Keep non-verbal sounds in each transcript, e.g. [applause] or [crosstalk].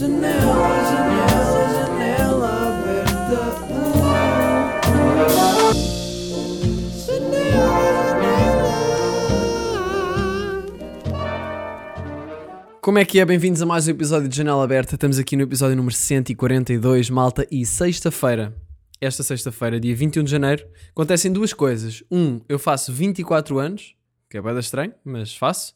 Janela, janela, janela aberta. Como é que é? Bem-vindos a mais um episódio de Janela Aberta. Estamos aqui no episódio número 142, malta, e sexta-feira, esta sexta-feira, dia 21 de janeiro, acontecem duas coisas. Um, eu faço 24 anos, que é bem estranho, mas faço.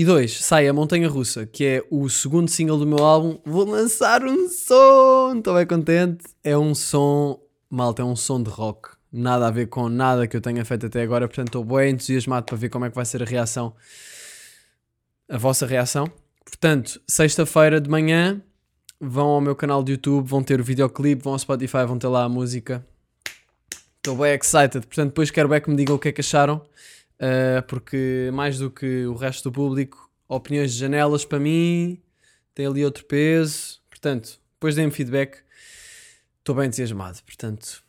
E dois, sai a Montanha Russa, que é o segundo single do meu álbum. Vou lançar um som! Estou bem contente. É um som, malta, é um som de rock. Nada a ver com nada que eu tenha feito até agora, portanto estou bem entusiasmado para ver como é que vai ser a reação a vossa reação. Portanto, sexta-feira de manhã vão ao meu canal de YouTube, vão ter o videoclipe, vão ao Spotify, vão ter lá a música. Estou bem excited. Portanto, depois quero bem que me digam o que é que acharam, uh, porque mais do que o resto do público, opiniões de janelas para mim tem ali outro peso. Portanto, depois deem-me feedback. Estou bem entusiasmado. Portanto,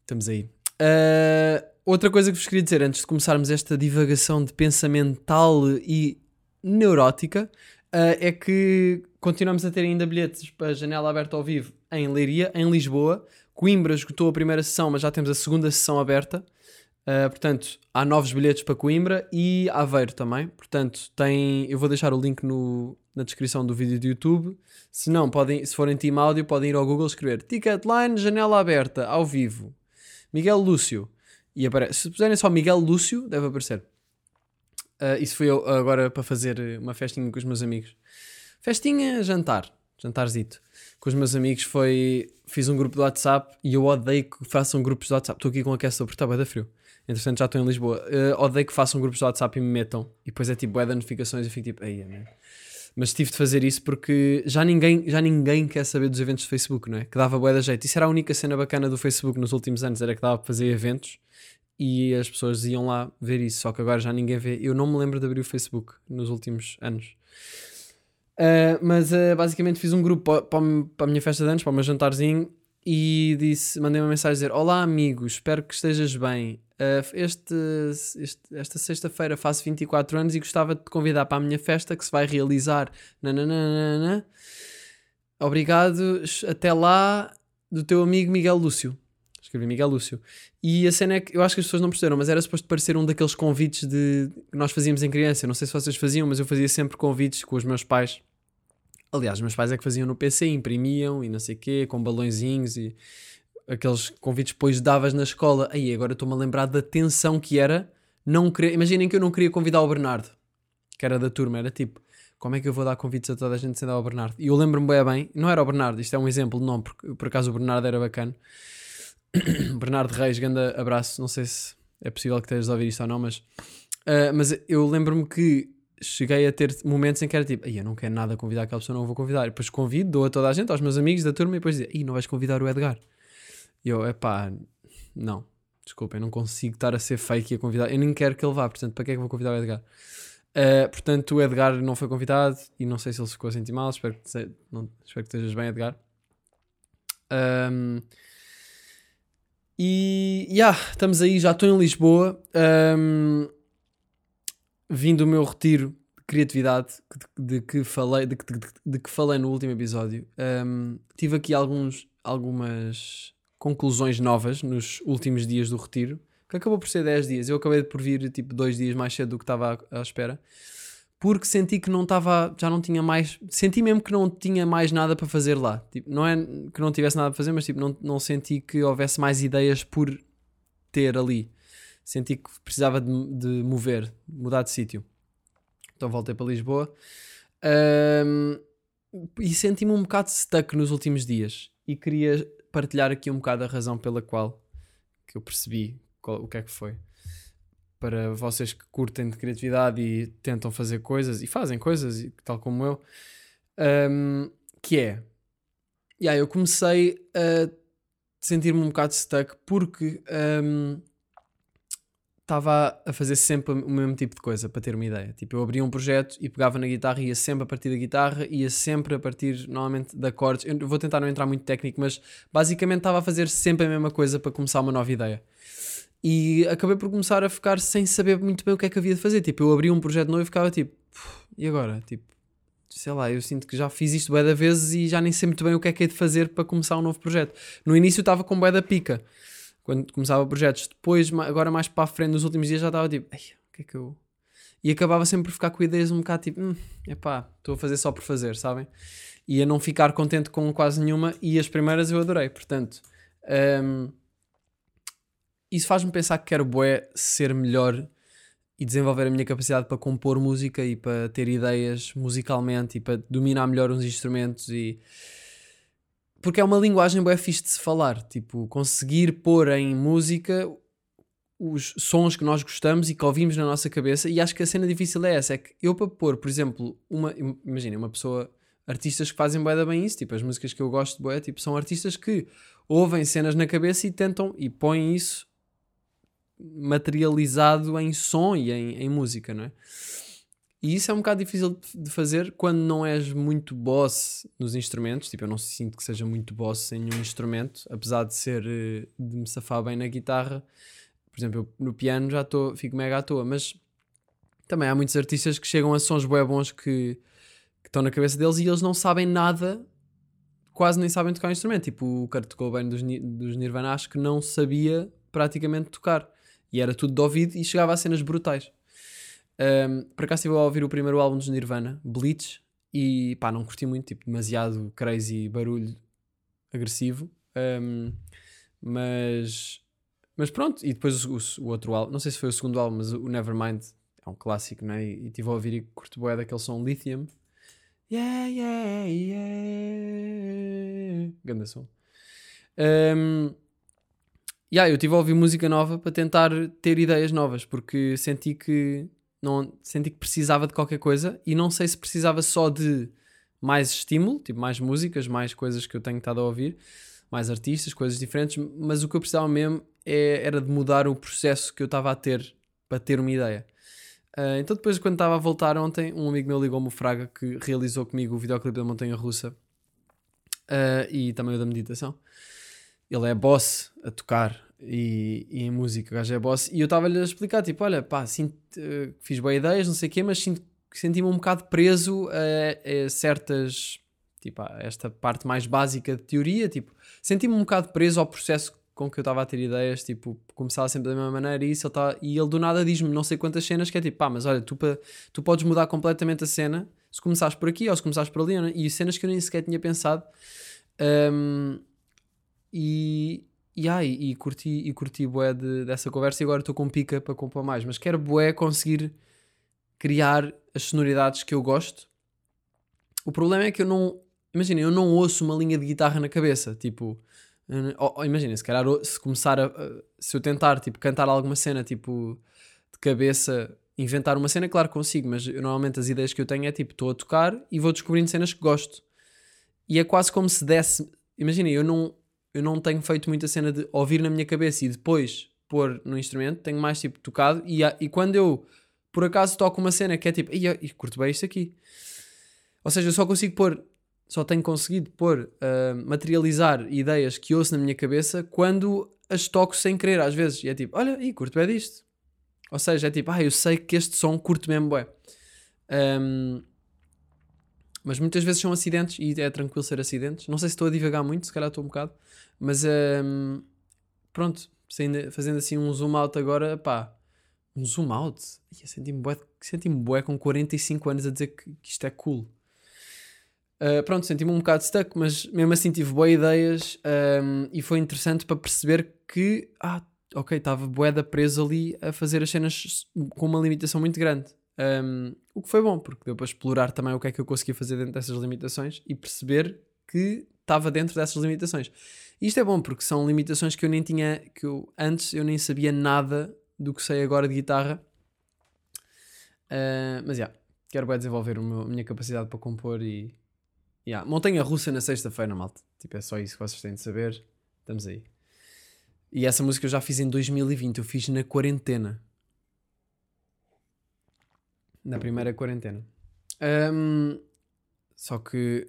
estamos aí. Uh, outra coisa que vos queria dizer antes de começarmos esta divagação de pensamental e neurótica uh, é que continuamos a ter ainda bilhetes para janela aberta ao vivo em Leiria, em Lisboa. Coimbra esgotou a primeira sessão, mas já temos a segunda sessão aberta. Uh, portanto, há novos bilhetes para Coimbra e Aveiro também. Portanto, tem, eu vou deixar o link no, na descrição do vídeo do YouTube. Se não, podem, se forem team áudio, podem ir ao Google escrever Ticketline, janela aberta, ao vivo. Miguel Lúcio. E aparece, se puserem só Miguel Lúcio, deve aparecer. Uh, isso foi eu agora para fazer uma festinha com os meus amigos. Festinha, jantar. Jantarzito. Com os meus amigos foi. Fiz um grupo do WhatsApp e eu odeio que façam grupos de WhatsApp. Estou aqui com aquecedor porque está bem da frio. Entretanto, já estou em Lisboa. Uh, odeio que façam grupos de WhatsApp e me metam. E depois é tipo, é de notificações e fico tipo, aí, man. Mas tive de fazer isso porque já ninguém, já ninguém quer saber dos eventos do Facebook, não é? Que dava bué da jeito. Isso era a única cena bacana do Facebook nos últimos anos, era que dava para fazer eventos e as pessoas iam lá ver isso, só que agora já ninguém vê. Eu não me lembro de abrir o Facebook nos últimos anos. Uh, mas uh, basicamente fiz um grupo para, para a minha festa de anos, para o meu jantarzinho, e disse, mandei uma mensagem a dizer: Olá amigo, espero que estejas bem. Uh, este, este, esta sexta-feira faço 24 anos e gostava de te convidar para a minha festa que se vai realizar. Nananana. Obrigado, até lá, do teu amigo Miguel Lúcio escrevi Miguel Lúcio. E a cena é que eu acho que as pessoas não perceberam, mas era suposto parecer um daqueles convites de que nós fazíamos em criança. Não sei se vocês faziam, mas eu fazia sempre convites com os meus pais. Aliás, meus pais é que faziam no PC, imprimiam e não sei o quê, com balõezinhos e aqueles convites depois davas na escola. Aí agora estou-me a lembrar da tensão que era não querer. Imaginem que eu não queria convidar o Bernardo, que era da turma, era tipo. Como é que eu vou dar convites a toda a gente sem dar ao Bernardo? E eu lembro-me bem, bem, não era o Bernardo, isto é um exemplo, não, porque por acaso o Bernardo era bacana. [coughs] Bernardo Reis, grande abraço. Não sei se é possível que estejas a ouvir isto ou não, mas, uh, mas eu lembro-me que cheguei a ter momentos em que era tipo, eu não quero nada convidar aquela pessoa, não vou convidar. E depois convido, dou a toda a gente, aos meus amigos da turma, e depois dizia, não vais convidar o Edgar. E eu, epá, não, desculpa, eu não consigo estar a ser fake e a convidar, eu nem quero que ele vá, portanto, para que é que vou convidar o Edgar? Uh, portanto, o Edgar não foi convidado e não sei se ele ficou a sentir mal, espero que, não, espero que estejas bem, Edgar. Um, e já, yeah, estamos aí, já estou em Lisboa. Um, vim do meu retiro de criatividade de, de que falei, de, de, de, que falei no último episódio. Um, tive aqui alguns, algumas conclusões novas nos últimos dias do retiro, que acabou por ser 10 dias. Eu acabei por vir tipo dois dias mais cedo do que estava à, à espera porque senti que não estava, já não tinha mais, senti mesmo que não tinha mais nada para fazer lá. Tipo, não é que não tivesse nada para fazer, mas tipo, não, não senti que houvesse mais ideias por ter ali. Senti que precisava de, de mover, mudar de sítio. Então voltei para Lisboa. Um, e senti-me um bocado stuck nos últimos dias. E queria partilhar aqui um bocado a razão pela qual que eu percebi qual, o que é que foi. Para vocês que curtem de criatividade e tentam fazer coisas e fazem coisas, tal como eu, um, que é, yeah, eu comecei a sentir-me um bocado stuck porque estava a fazer sempre o mesmo tipo de coisa, para ter uma ideia. Tipo, eu abria um projeto e pegava na guitarra e ia sempre a partir da guitarra, ia sempre a partir, normalmente, de acordes. Eu vou tentar não entrar muito técnico, mas basicamente estava a fazer sempre a mesma coisa para começar uma nova ideia. E acabei por começar a ficar sem saber muito bem o que é que havia de fazer. Tipo, eu abri um projeto novo e ficava tipo, e agora? Tipo, sei lá, eu sinto que já fiz isto bué da vezes e já nem sei muito bem o que é que é de fazer para começar um novo projeto. No início estava com bué da pica, quando começava projetos. Depois, agora mais para a frente, nos últimos dias já estava tipo, "Ei, o que é que eu... E acabava sempre por ficar com ideias um bocado tipo, hum, epá, estou a fazer só por fazer, sabem? E a não ficar contente com quase nenhuma e as primeiras eu adorei, portanto... hum, isso faz-me pensar que quero bué ser melhor e desenvolver a minha capacidade para compor música e para ter ideias musicalmente e para dominar melhor uns instrumentos e porque é uma linguagem bué fixe de se falar, tipo, conseguir pôr em música os sons que nós gostamos e que ouvimos na nossa cabeça e acho que a cena difícil é essa, é que eu para pôr, por exemplo, uma, imagina, uma pessoa, artistas que fazem bué da bem isso, tipo, as músicas que eu gosto de bué, tipo, são artistas que ouvem cenas na cabeça e tentam e põem isso materializado em som e em, em música, não é? E isso é um bocado difícil de fazer quando não és muito boss nos instrumentos. Tipo, eu não sinto que seja muito boss em nenhum instrumento, apesar de ser eh, de me safar bem na guitarra. Por exemplo, eu no piano já estou, fico mega à toa, mas também há muitos artistas que chegam a sons bué bons que, estão na cabeça deles e eles não sabem nada, quase nem sabem tocar um instrumento. Tipo o Kurt Cobain dos, dos Nirvana, acho que não sabia praticamente tocar. E era tudo de ouvido e chegava a cenas brutais. Um, por acaso estive a ouvir o primeiro álbum dos Nirvana, Bleach, e pá, não curti muito, tipo, demasiado crazy barulho agressivo. Um, mas, mas pronto, e depois o, o- o outro álbum, não sei se foi o segundo álbum, mas o Nevermind é um clássico, né? E estive a ouvir e curto bué daquele som Lithium. Yeah, yeah, yeah. Ganda som. Um, yeah, eu estive a ouvir música nova para tentar ter ideias novas, porque senti que não senti que precisava de qualquer coisa e não sei se precisava só de mais estímulo, tipo mais músicas, mais coisas que eu tenho estado a ouvir, mais artistas, coisas diferentes, mas o que eu precisava mesmo é- era de mudar o processo que eu estava a ter para ter uma ideia. Ah, então depois quando estava a voltar ontem, um amigo meu ligou-me o Fraga que realizou comigo o videoclipe da Montanha Russa ah, e também o da meditação. Ele é boss a tocar e, e em música, o gajo é boss. E eu estava-lhe a explicar, tipo, olha, pá, sinto, eh, fiz boas ideias, não sei o quê, mas senti-me um bocado preso a, a certas, tipo, a esta parte mais básica de teoria, tipo, senti-me um bocado preso ao processo com que eu estava a ter ideias, tipo, começava sempre da mesma maneira e isso, ele tá, e ele do nada diz-me não sei quantas cenas que é tipo, pá, mas olha, tu, pa- tu podes mudar completamente a cena se começares por aqui ou se começares por ali, e cenas que eu nem sequer tinha pensado. Ahm, e, e, ai, e curti, e curti bué de- dessa conversa e agora estou com pica para compor mais, mas quero bué conseguir criar as sonoridades que eu gosto. O problema é que eu não, imagina, eu não ouço uma linha de guitarra na cabeça, tipo, imagina, se calhar se começar a- se eu tentar, tipo, cantar alguma cena, tipo, de cabeça, inventar uma cena, claro que consigo, mas eu, normalmente as ideias que eu tenho é tipo, estou a tocar e vou descobrindo cenas que gosto. E é quase como se desse, imagina, eu não, eu não tenho feito muita cena de ouvir na minha cabeça e depois pôr no instrumento, tenho mais tipo tocado e, e quando eu por acaso toco uma cena que é tipo, "Ia, e curto bem isto aqui. Ou seja, eu só consigo pôr, só tenho conseguido pôr, ah, materializar ideias que ouço na minha cabeça quando as toco sem querer, às vezes. E é tipo, olha, e curto bem disto. Ou seja, é tipo, ah, eu sei que este som curto mesmo bué. Ahm, mas muitas vezes são acidentes e é tranquilo ser acidentes. Não sei se estou a divagar muito, se calhar estou um bocado. Mas ahm, pronto, fazendo assim um zoom out agora, pá, um zoom out. Senti-me bué, senti-me bué com 45 anos a dizer que, que isto é cool. Uh, pronto, senti-me um bocado stuck, mas mesmo assim tive boas ideias um, e foi interessante para perceber que, ah, ok, estava boeda preso ali a fazer as cenas com uma limitação muito grande. Um, o que foi bom, porque deu para explorar também o que é que eu conseguia fazer dentro dessas limitações e perceber que estava dentro dessas limitações. Isto é bom porque são limitações que eu nem tinha, que eu antes eu nem sabia nada do que sei agora de guitarra. Uh, mas já, quero bem desenvolver meu- a minha capacidade para compor e. Yeah. Montanha russa na sexta-feira, malta. Tipo, é só isso que vocês têm de saber. Estamos aí. E essa música eu já fiz em 2020, eu fiz na quarentena. Na primeira quarentena. Ahm, só que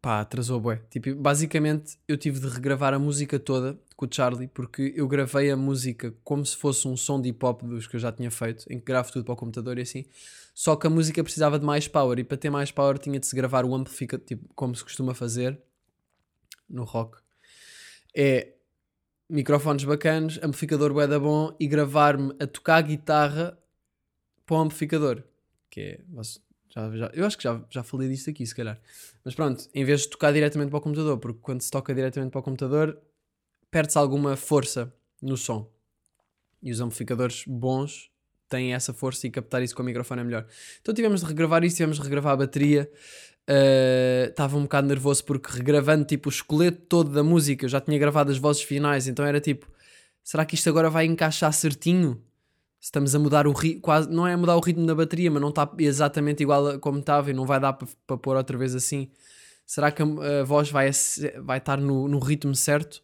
pá, atrasou bué. Tipo, basicamente eu tive de regravar a música toda com o Charlie, porque eu gravei a música como se fosse um som de hip hop dos que eu já tinha feito, em que gravo tudo para o computador e assim. Só que a música precisava de mais power e para ter mais power tinha de se gravar o amplificador, tipo, como se costuma fazer no rock. É microfones bacanos, amplificador bué da bom e gravar-me a tocar guitarra para o amplificador. Que é. Já, já- eu acho que já, já falei disto aqui, se calhar. Mas pronto, em vez de tocar diretamente para o computador, porque quando se toca diretamente para o computador, perde-se alguma força no som. E os amplificadores bons têm essa força e captar isso com o microfone é melhor. Então tivemos de regravar isso, tivemos de regravar a bateria. Uh, Estava um bocado nervoso porque regravando tipo o esqueleto todo da música, eu já tinha gravado as vozes finais, então era tipo, será que isto agora vai encaixar certinho? Estamos a mudar o ritmo, quase, não é a mudar o ritmo da bateria, mas não está exatamente igual a como estava e não vai dar para para pôr outra vez assim. Será que a, a voz vai, vai estar no, no ritmo certo?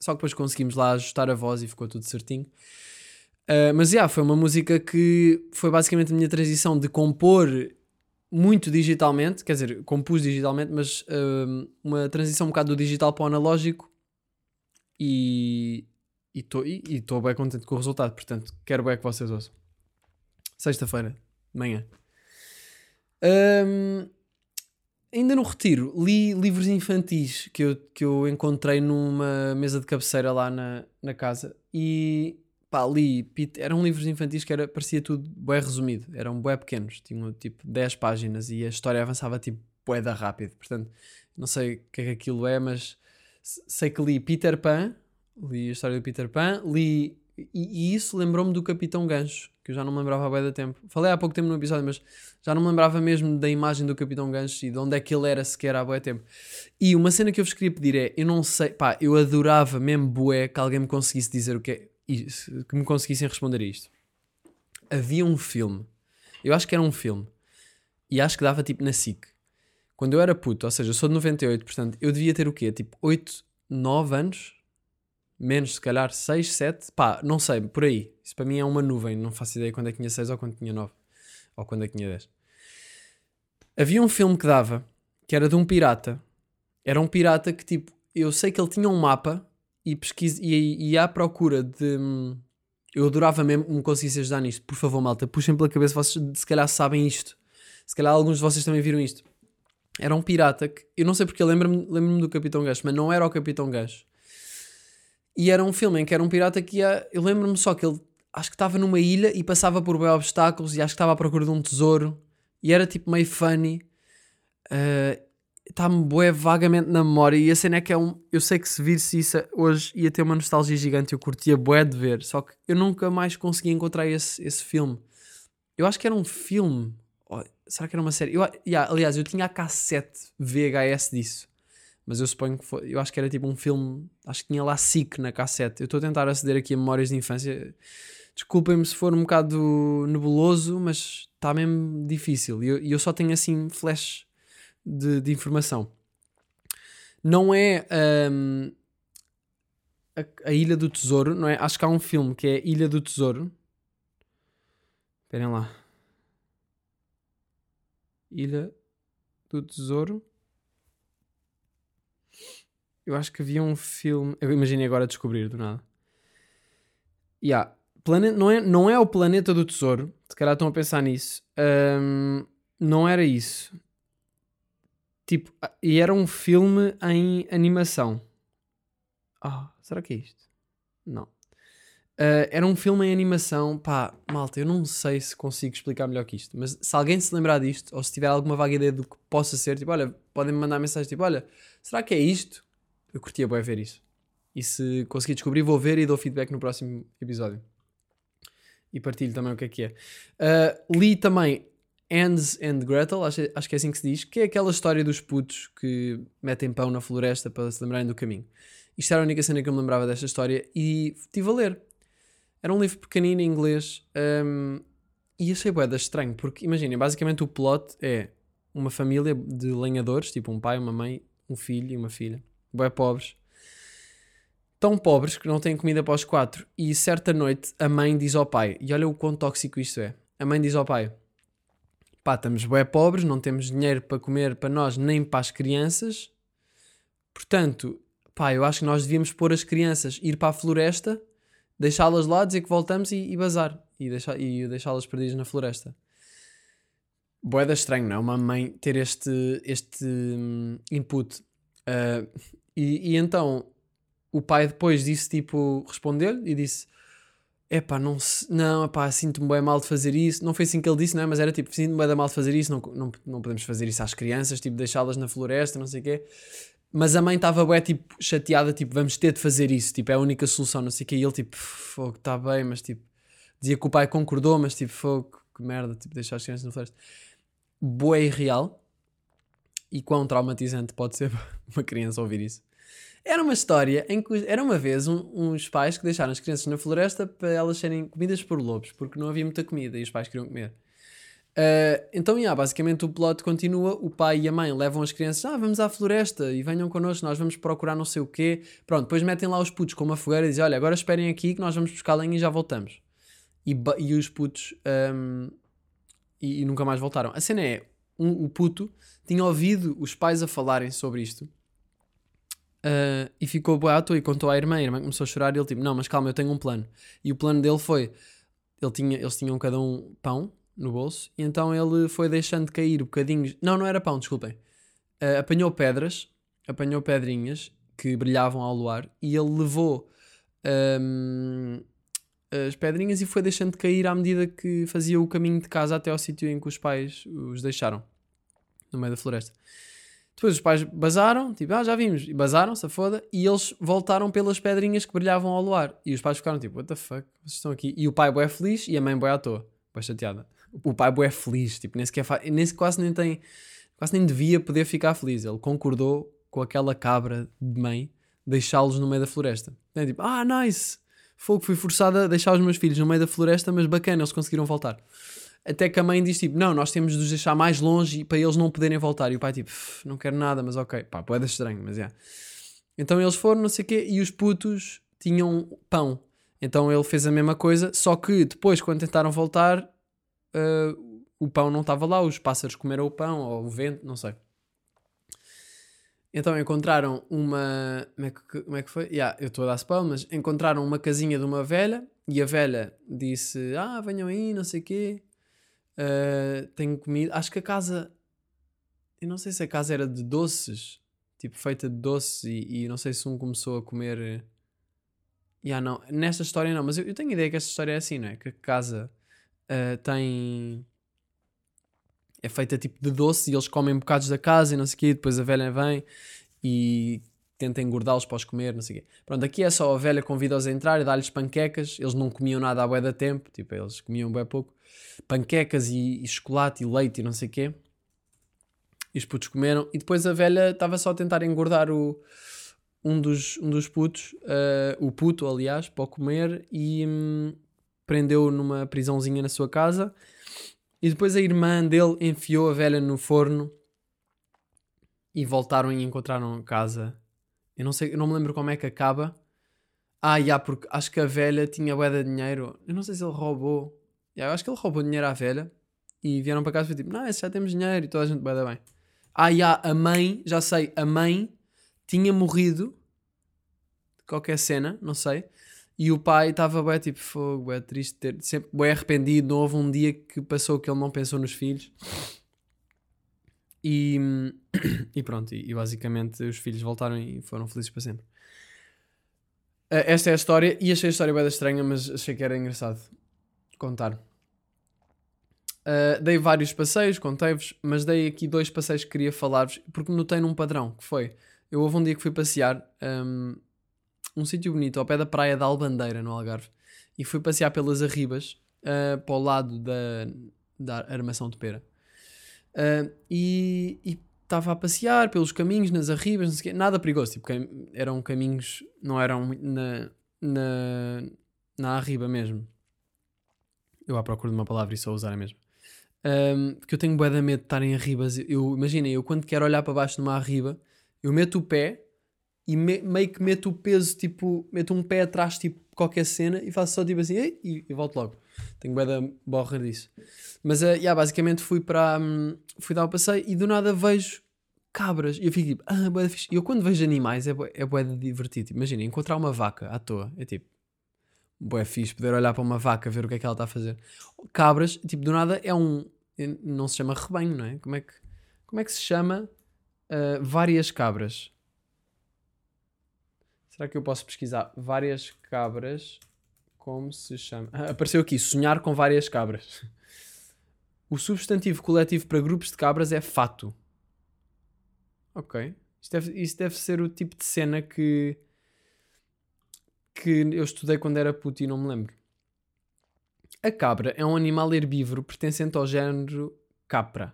Só que depois conseguimos lá ajustar a voz e ficou tudo certinho. Uh, mas já, foi uma música que foi basicamente a minha transição de compor muito digitalmente, quer dizer, compus digitalmente, mas um, uma transição um bocado do digital para o analógico e e, e tô bem contente com o resultado, portanto, quero bem que vocês ouçam. Sexta-feira, de manhã. Um, ainda no retiro, li livros infantis que eu, que eu encontrei numa mesa de cabeceira lá na, na casa e pá, li, eram livros infantis que era, parecia tudo bué resumido, eram bué pequenos, tinham tipo 10 páginas e a história avançava tipo bué rápido, portanto, não sei o que é que aquilo é, mas se- sei que li Peter Pan, li a história do Peter Pan, li, e, e isso lembrou-me do Capitão Gancho, que eu já não me lembrava há bué da tempo. Falei há pouco tempo no episódio, mas já não me lembrava mesmo da imagem do Capitão Gancho e de onde é que ele era sequer há bué tempo. E uma cena que eu vos queria pedir é, eu não sei, pá, eu adorava mesmo bué que alguém me conseguisse dizer o que é, isso, que me conseguissem responder a isto. Havia um filme, eu acho que era um filme, e acho que dava tipo na SIC. Quando eu era puto, ou seja, eu sou de 98, portanto, eu devia ter o quê? Tipo 8, 9 anos? Menos, se calhar 6, 7, pá, não sei, por aí. Isso para mim é uma nuvem, não faço ideia quando é que tinha 6 ou quando tinha 9, ou quando é que tinha 10. Havia um filme que dava, que era de um pirata. Era um pirata que, tipo, eu sei que ele tinha um mapa e pesquisa e ia à procura de. hum, Eu adorava mesmo me conseguisse ajudar nisto. Por favor, malta, puxem pela cabeça, vocês se calhar sabem isto. Se calhar alguns de vocês também viram isto. Era um pirata que, eu não sei porque, lembro-me lembro do Capitão Gancho, mas não era o Capitão Gancho. E era um filme em que era um pirata que ia. Eu lembro-me só que ele acho que estava numa ilha e passava por bem obstáculos e acho que estava à procura de um tesouro e era tipo meio funny. Uh, Está-me bué vagamente na memória e a cena é que é um. Eu sei que se visse isso hoje ia ter uma nostalgia gigante. Eu curtia bué de ver, só que eu nunca mais consegui encontrar esse, esse filme. Eu acho que era um filme. Oh, será que era uma série? Eu, yeah, aliás, eu tinha a cassete VHS disso. Mas eu suponho que foi. Eu acho que era tipo um filme. Acho que tinha lá SIC na cassete. Eu estou a tentar aceder aqui a memórias de infância. Desculpem-me se for um bocado nebuloso, mas está mesmo difícil. E eu, eu só tenho assim flash de, de informação. Não é hum, a, a Ilha do Tesouro, não é? Acho que há um filme que é Ilha do Tesouro. Esperem lá. Ilha do Tesouro. Eu acho que havia um filme. Eu imaginei agora descobrir do nada. Yeah. Plane... Não, é, não é o Planeta do Tesouro. Se calhar estão a pensar nisso. Hum, não era isso. Tipo, e era um filme em animação. Ah, será que é isto? Não. Ah, era um filme em animação. Pá, malta, eu não sei se consigo explicar melhor que isto. Mas se alguém se lembrar disto, ou se tiver alguma vaga ideia do que possa ser, tipo, olha, podem-me mandar mensagem tipo, olha, será que é isto? Eu curtia bem ver isso. E se conseguir descobrir, vou ver e dou feedback no próximo episódio. E partilho também o que é que é. Uh, li também Hans and Gretel, acho, acho que é assim que se diz, que é aquela história dos putos que metem pão na floresta para se lembrarem do caminho. Isto era a única cena que eu me lembrava desta história e estive a ler. Era um livro pequenino em inglês um, e achei bué estranho, porque imaginem, basicamente o plot é uma família de lenhadores, tipo um pai, uma mãe, um filho e uma filha, bué pobres, tão pobres que não têm comida para os quatro. E certa noite a mãe diz ao pai, e olha o quão tóxico isto é: a mãe diz ao pai, pá, estamos bué pobres, não temos dinheiro para comer para nós nem para as crianças. Portanto, pá, eu acho que nós devíamos pôr as crianças, ir para a floresta, deixá-las lá, dizer que voltamos e, e bazar. E, deixar, e deixá-las perdidas na floresta. Boeda estranho, não é? Uma mãe ter este, este hum, input. Ah, e, e então o pai depois disse tipo, respondeu-lhe e disse: Epá, não, não epá, sinto-me bem mal de fazer isso. Não foi assim que ele disse, não é? Mas era tipo, sinto-me bem mal de fazer isso, não, não, não podemos fazer isso às crianças, tipo, deixá-las na floresta, não sei o quê. Mas a mãe estava bué, tipo, chateada, tipo, vamos ter de fazer isso, tipo, é a única solução, não sei o quê. E ele, tipo, fogo, está bem, mas tipo, dizia que o pai concordou, mas tipo, fogo, que merda, tipo, deixar as crianças na floresta. Bué irreal. E quão traumatizante pode ser [laughs] uma criança ouvir isso. Era uma história em que era uma vez um- uns pais que deixaram as crianças na floresta para elas serem comidas por lobos, porque não havia muita comida e os pais queriam comer. Ah, então, yeah, basicamente o plot continua, o pai e a mãe levam as crianças, ah, vamos à floresta e venham connosco, nós vamos procurar não sei o quê. Pronto, depois metem lá os putos com uma fogueira e dizem, olha, agora esperem aqui que nós vamos buscar lenha e já voltamos. E, e os putos ahm, e, e nunca mais voltaram. A cena é, um- o puto tinha ouvido os pais a falarem sobre isto ah, e ficou boato e contou à irmã. A irmã começou a chorar e ele tipo, não, mas calma, eu tenho um plano. E o plano dele foi, ele tinha, eles tinham cada um pão no bolso e então ele foi deixando cair bocadinhos. Não, não era pão, desculpem. Ah, apanhou pedras, apanhou pedrinhas que brilhavam ao luar e ele levou ahm, as pedrinhas e foi deixando cair à medida que fazia o caminho de casa até ao sítio em que os pais os deixaram, no meio da floresta. Depois os pais bazaram, tipo, ah, já vimos, e bazaram, se foda, e eles voltaram pelas pedrinhas que brilhavam ao luar. E os pais ficaram tipo, what the fuck, vocês estão aqui. E o pai bué feliz e a mãe bué à toa, bué chateada. O pai bué feliz, tipo, nem sequer nem se- quase nem tem, quase nem devia poder ficar feliz. Ele concordou com aquela cabra de mãe deixá-los no meio da floresta. É tipo, ah, nice, fogo, fui forçada a deixar os meus filhos no meio da floresta, mas bacana, eles conseguiram voltar. Até que a mãe diz tipo, não, nós temos de os deixar mais longe para eles não poderem voltar. E o pai tipo, "Pff, não quero nada, mas ok. Pá, pode estranho, mas é. Então eles foram, não sei o quê, e os putos tinham pão. Então ele fez a mesma coisa, só que depois, quando tentaram voltar, ah, o pão não estava lá, os pássaros comeram o pão, ou o vento, não sei. Então encontraram uma. Como é que, como é que foi? Yeah, eu estou a dar spam, mas encontraram uma casinha de uma velha e a velha disse: Ah, venham aí, não sei o quê. ah, tenho comida. Acho que a casa. Eu não sei se a casa era de doces, tipo feita de doces, e, e não sei se um começou a comer. Yeah, não. Nesta história não, mas eu, eu tenho a ideia que esta história é assim, não é? Que a casa ah, tem. É feita tipo de doce e eles comem bocados da casa e não sei o quê, depois a velha vem e tenta engordá-los para os comer, não sei o quê. Pronto, aqui é só a velha convida-os a entrar e dá-lhes panquecas. Eles não comiam nada há bué da tempo, tipo, eles comiam bué pouco. Panquecas e, e chocolate e leite e não sei o quê. E os putos comeram. E depois a velha estava só a tentar engordar o, um, dos, um dos putos, eh, o puto, aliás, para o comer e hum, prendeu numa prisãozinha na sua casa. E depois a irmã dele enfiou a velha no forno e voltaram e encontraram a casa. Eu não sei, eu não me lembro como é que acaba. Ah, já, porque acho que a velha tinha bué de dinheiro. Eu não sei se ele roubou. Já, eu acho que ele roubou dinheiro à velha e vieram para casa e foi tipo, não, esse já temos dinheiro e toda a gente bué da bem. Ah, já, a mãe, já sei, a mãe tinha morrido de qualquer cena, não sei. E o pai estava bem tipo, fogo, bué triste, ter, sempre bem arrependido. Não houve um dia que passou que ele não pensou nos filhos. E, [clears throat] e pronto, e, e basicamente os filhos voltaram e foram felizes para sempre. Ah, esta é a história, e achei a história bem estranha, mas achei que era engraçado contar. Ah, dei vários passeios, contei-vos, mas dei aqui dois passeios que queria falar-vos, porque notei num padrão, que foi, eu houve um dia que fui passear, um, um sítio bonito, ao pé da praia da Albandeira, no Algarve, e fui passear pelas Arribas, ah, para o lado da, da Armação de Pera. Ah, e estava a passear pelos caminhos, nas Arribas, não sei quê, nada perigoso, tipo, eram caminhos, não eram na, na, na Arriba mesmo. Eu à procura de uma palavra e só usar a mesma. Um, porque eu tenho bué de medo de estar em arribas. Eu, imaginem, eu quando quero olhar para baixo numa arriba, eu meto o pé e me- meio que meto o peso, tipo, meto um pé atrás, tipo, qualquer cena e faço só tipo assim, e, e volto logo. Tenho bué da borra disso. Mas, uh, yeah, basicamente fui para... hum, fui dar o passeio e do nada vejo cabras. E eu fico tipo, ah, da fixe. E eu quando vejo animais é bué, é bué divertido. Tipo, Imagina, encontrar uma vaca à toa. É tipo, bué fixe poder olhar para uma vaca, ver o que é que ela está a fazer. Cabras, tipo, do nada é um... Não se chama rebanho, não é? Como é que, como é que se chama uh, várias cabras? Será que eu posso pesquisar várias cabras? Como se chama? Ah, apareceu aqui, sonhar com várias cabras. O substantivo coletivo para grupos de cabras é fato. Ok. Isto deve, isso deve ser o tipo de cena que, que eu estudei quando era puto e não me lembro. A cabra é um animal herbívoro pertencente ao género capra.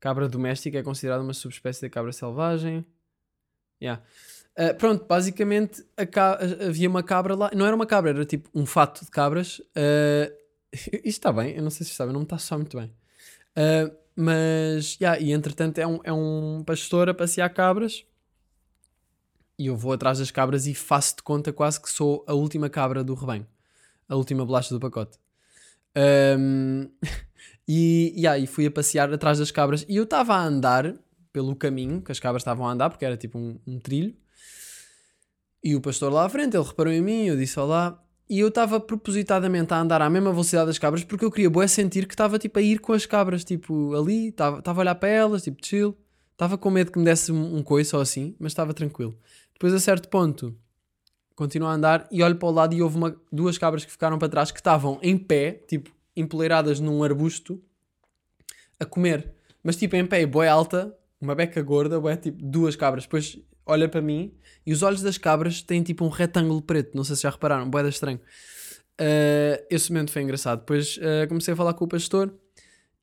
Cabra doméstica é considerada uma subespécie da cabra selvagem. Yeah. Uh, pronto, basicamente havia uma cabra lá. Não era uma cabra, era tipo um fato de cabras. Uh, [laughs] isto está bem, eu não sei se está bem, não me está só muito bem. Uh, mas, yeah, e entretanto é um, é um pastor a passear cabras. E eu vou atrás das cabras e faço de conta quase que sou a última cabra do rebanho. A última bolacha do pacote. Um, [laughs] e, yeah, e fui a passear atrás das cabras. E eu estava a andar pelo caminho que as cabras estavam a andar, porque era tipo um, um trilho. E o pastor lá à frente, ele reparou em mim, eu disse olá. E eu estava propositadamente a andar à mesma velocidade das cabras porque eu queria bué sentir que estava tipo a ir com as cabras, tipo ali, estava a olhar para elas, tipo chill. Estava com medo que me desse um, um coice assim, mas estava tranquilo. Depois a certo ponto continuo a andar e olho para o lado e houve uma, duas cabras que ficaram para trás que estavam em pé, tipo empoleiradas num arbusto, a comer. Mas tipo em pé boé alta, uma beca gorda, boé tipo duas cabras. Depois olha para mim e os olhos das cabras têm tipo um retângulo preto. Não sei se já repararam, boé da estranho. Uh, esse momento foi engraçado. Depois uh, comecei a falar com o pastor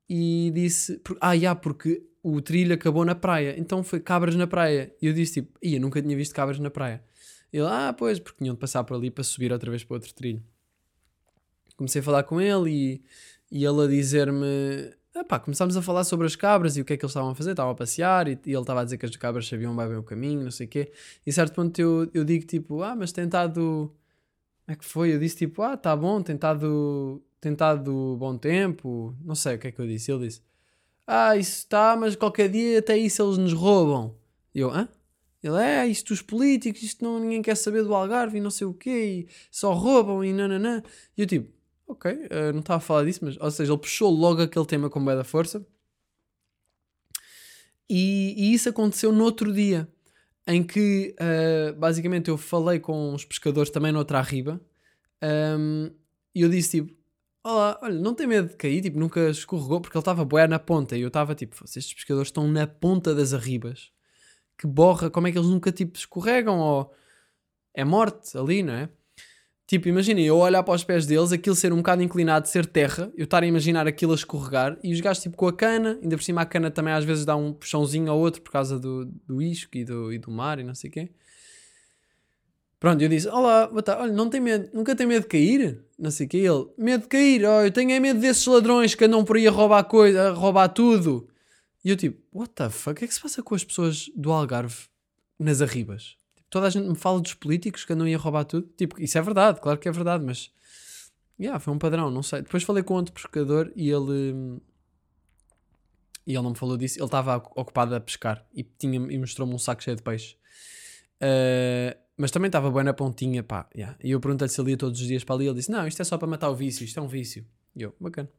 e disse: Ah, já, porque o trilho acabou na praia, então foi cabras na praia. E eu disse: tipo, eu nunca tinha visto cabras na praia. Ele, ah, pois, porque tinham de passar por ali para subir outra vez para outro trilho. Comecei a falar com ele e, e ele a dizer-me: Epá, começámos a falar sobre as cabras e o que é que eles estavam a fazer. Estavam a passear e, e ele estava a dizer que as cabras sabiam bem, o caminho, não sei o quê. E a certo ponto eu, eu digo tipo: Ah, mas tem estado. Como é que foi? Eu disse tipo: Ah, tá bom, tem estado bom tempo. Não sei o que é que eu disse. Ele disse: Ah, isso está, mas qualquer dia até isso eles nos roubam. E eu: Hã? Ele é, isto os políticos, isto não, ninguém quer saber do Algarve e não sei o quê, e só roubam e nananã. E eu tipo, ok, eh, não estava a falar disso, mas, ou seja, ele puxou logo aquele tema com bem da força. E, e isso aconteceu no outro dia, em que eh, basicamente eu falei com os pescadores também noutra arriba, ehm, e eu disse tipo, Olá, olha, não tem medo de cair, tipo, nunca escorregou, porque ele estava boé na ponta, e eu estava tipo, "Fosse, estes pescadores estão na ponta das arribas, que borra, como é que eles nunca tipo escorregam, ou é morte ali, não é? Tipo, imaginem, eu olhar para os pés deles, aquilo ser um bocado inclinado, ser terra, eu estar a imaginar aquilo a escorregar, e os gajos tipo com a cana, ainda por cima a cana também às vezes dá um puxãozinho ao outro por causa do, do isco e do, e do mar e não sei o quê. Pronto, eu disse, olá, boa tarde, olha, não tem medo, nunca tem medo de cair? Não sei o quê, ele, medo de cair, oh, eu tenho é medo desses ladrões que andam por aí a roubar coisa, a roubar tudo. E eu tipo, what the fuck, o que é que se passa com as pessoas do Algarve nas arribas? Toda a gente me fala dos políticos que andam aí a roubar tudo. Tipo, isso é verdade, claro que é verdade, mas... Yeah, foi um padrão, não sei. Depois falei com outro pescador e ele... E ele não me falou disso. Ele estava ocupado a pescar e, tinha, e mostrou-me um saco cheio de peixe. Uh, mas também estava bem na pontinha, pá. yeah. E eu perguntei se ele ia todos os dias para ali. Ele disse: Não, isto é só para matar o vício, isto é um vício. E eu, bacana.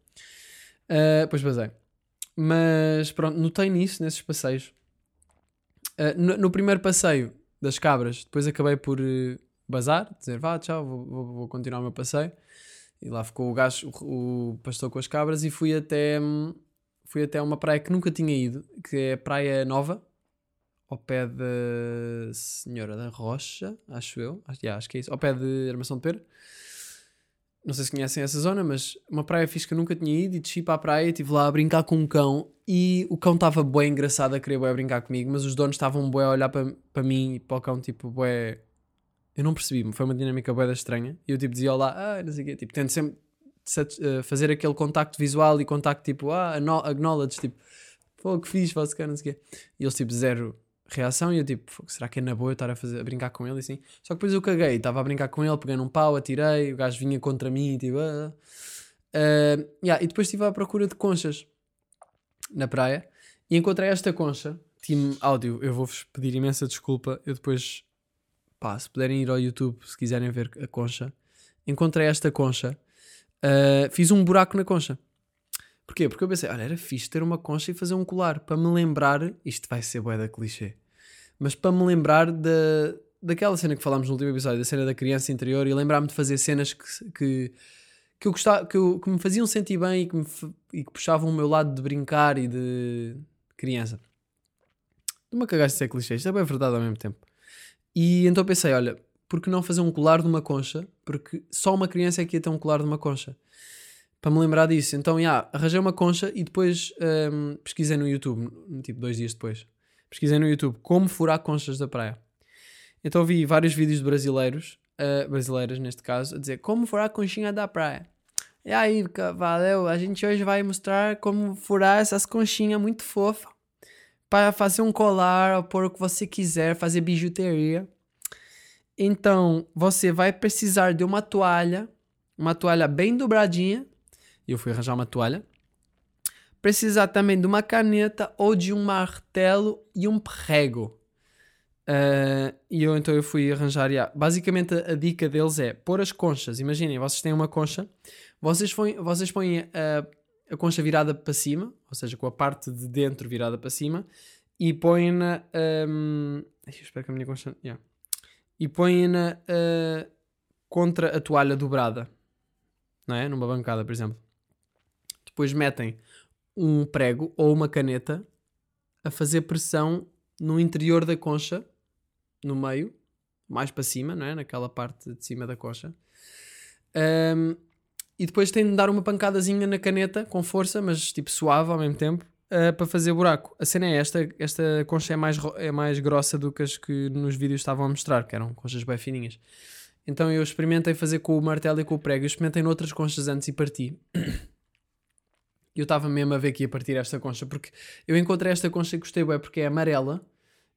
Uh, pois basei. Mas pronto, notei nisso, nesses passeios. Uh, no, no primeiro passeio das cabras, depois acabei por uh, bazar, dizer vá, tchau, vou, vou, vou continuar o meu passeio. E lá ficou o gajo, o, o pastor com as cabras, e fui até, fui até uma praia que nunca tinha ido, que é a Praia Nova, ao pé da Senhora da Rocha, acho eu. Acho, yeah, acho que é isso. Ao pé de Armação de Pedro. Não sei se conhecem essa zona, mas uma praia fixe que eu nunca tinha ido e desci para a praia e estive lá a brincar com um cão e o cão estava bem engraçado a querer bué brincar comigo, mas os donos estavam bué a olhar para, para mim e para o cão, tipo, bué... Eu não percebi, foi uma dinâmica bué estranha. E eu tipo dizia olá, ah, não sei o quê, tipo, tento sempre eh, fazer aquele contacto visual e contacto tipo, ah, acknowledge, tipo, pô, que fixe, vosso cara, não sei o quê. E eles tipo, zero reação e eu tipo, "Fogo, será que é na boa eu estar a, fazer, a brincar com ele e assim? Só que depois eu caguei, estava a brincar com ele, peguei num pau, atirei, o gajo vinha contra mim, tipo, ah. Uh, yeah, e depois estive à procura de conchas na praia e encontrei esta concha. Time áudio, eu vou-vos pedir imensa desculpa. Eu depois, pá, se puderem ir ao YouTube, se quiserem ver a concha, encontrei esta concha. Uh, fiz um buraco na concha. Porquê? Porque eu pensei, olha, era fixe ter uma concha e fazer um colar para me lembrar. Isto vai ser bué da clichê, mas para me lembrar da, daquela cena que falámos no último episódio, da cena da criança interior e lembrar-me de fazer cenas que, que, que eu gostava, que, eu, que me faziam sentir bem e que, me, e que puxavam o meu lado de brincar e de criança. Uma cagaste de ser clichê, isto é bem verdade ao mesmo tempo. E então pensei, olha, por que não fazer um colar de uma concha? Porque só uma criança é que ia ter um colar de uma concha. Para me lembrar disso. Então, yeah, arranjei uma concha e depois um, pesquisei no YouTube, tipo dois dias depois. Pesquisei no YouTube como furar conchas da praia. Então vi vários vídeos de brasileiros, uh, brasileiras neste caso, a dizer como furar a conchinha da praia. E aí, valeu, a gente hoje vai mostrar como furar essas conchinhas muito fofas para fazer um colar ou pôr o que você quiser, fazer bijuteria. Então, você vai precisar de uma toalha, uma toalha bem dobradinha. Eu fui arranjar uma toalha. Precisar também de uma caneta ou de um martelo e um prego. Uh, e eu então eu fui arranjar. Yeah. Basicamente a, a, dica deles é pôr as conchas. Imaginem, vocês têm uma concha, vocês põem, vocês põem a, a concha virada para cima, ou seja, com a parte de dentro virada para cima, e põem-na. Um, espero que a minha concha. Yeah. E põem-na uh, contra a toalha dobrada, não é? Numa bancada, por exemplo. Depois metem um prego ou uma caneta a fazer pressão no interior da concha no meio, mais para cima, não é? Naquela parte de cima da coxa. Um, e depois tem de dar uma pancadazinha na caneta com força, mas tipo suave ao mesmo tempo, uh, para fazer buraco. A cena é esta: esta concha é mais, é mais grossa do que as que nos vídeos estavam a mostrar, que eram conchas bem fininhas. Então eu experimentei fazer com o martelo e com o prego. Eu experimentei noutras conchas antes e parti. Eu estava mesmo a ver que ia partir esta concha, porque eu encontrei esta concha e gostei bem, porque é amarela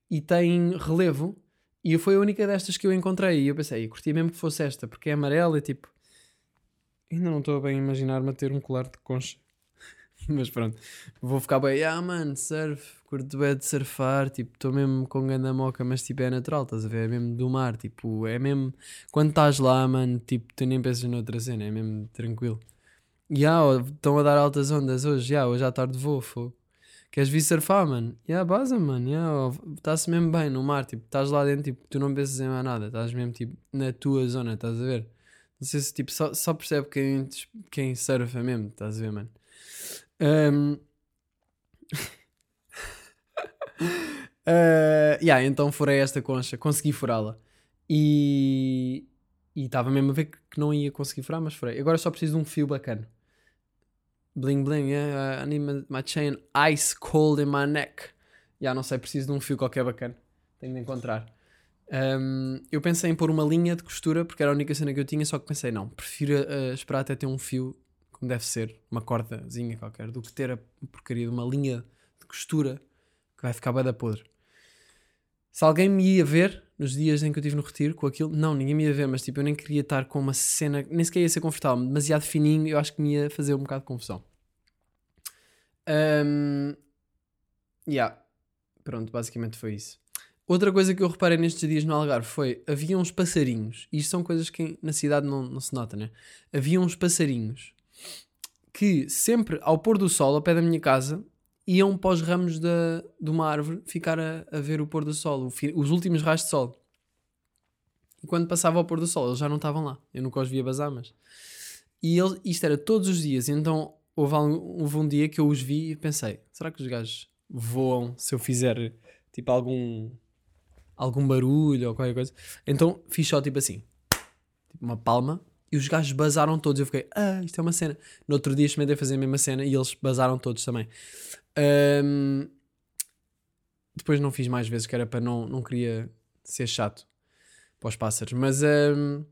e tem relevo e foi a única destas que eu encontrei. E eu pensei, curti mesmo que fosse esta, porque é amarela e tipo. Ainda não estou a bem imaginar-me a ter um colar de concha. [laughs] Mas pronto, vou ficar bem. Ah, mano, surf, curto bem de surfar. Tipo, estou mesmo com ganda moca, mas tipo, é natural, estás a ver? É mesmo do mar. Tipo, é mesmo. Quando estás lá, mano, tipo, tu nem pensas noutra cena, é mesmo tranquilo. E yeah, estão a dar altas ondas hoje, yeah, hoje à tarde vou, fogo. Queres vir surfar, mano? Yeah, baza, mano. Yeah, Está-se mesmo bem no mar. Tipo, estás lá dentro, tipo, tu não pensas em mais nada. Estás mesmo, tipo, na tua zona, estás a ver? Não sei se, tipo, só, só percebe quem, quem surfa mesmo, estás a ver, mano? Um... uh, yeah, então furei esta concha, consegui furá-la. E estava mesmo a ver que não ia conseguir furar, mas furei. Agora só preciso de um fio bacana. Bling bling, yeah, I need my, chain ice cold in my neck. Já não sei, preciso de um fio qualquer bacana. Tenho de encontrar. Um, eu pensei em pôr uma linha de costura porque era a única cena que eu tinha, só que pensei, não, prefiro uh, esperar até ter um fio como deve ser, uma cordazinha qualquer, do que ter a porcaria de uma linha de costura que vai ficar bem da podre. Se alguém me ia ver nos dias em que eu estive no retiro com aquilo, não, ninguém me ia ver, mas tipo, eu nem queria estar com uma cena, nem sequer ia ser confortável, demasiado fininho, eu acho que me ia fazer um bocado de confusão. Um, yeah. Pronto, basicamente foi isso. Outra coisa que eu reparei nestes dias no Algarve foi, havia uns passarinhos, e isto são coisas que na cidade não, não se nota, né? Havia uns passarinhos que sempre ao pôr do sol, ao pé da minha casa, iam para os ramos da, de uma árvore ficar a, a ver o pôr do sol, o, os últimos raios de sol. E quando passava ao pôr do sol, eles já não estavam lá. Eu nunca os via bazar, mas. E ele, isto era todos os dias. Então houve um, houve um dia que eu os vi e pensei: será que os gajos voam se eu fizer tipo algum. algum barulho ou qualquer coisa? Então fiz só tipo assim: tipo uma palma. E os gajos bazaram todos. Eu fiquei, ah, isto é uma cena. No outro dia experimentei fazer a mesma cena e eles bazaram todos também. Um, depois não fiz mais vezes, que era para não, não queria ser chato para os pássaros. Mas um,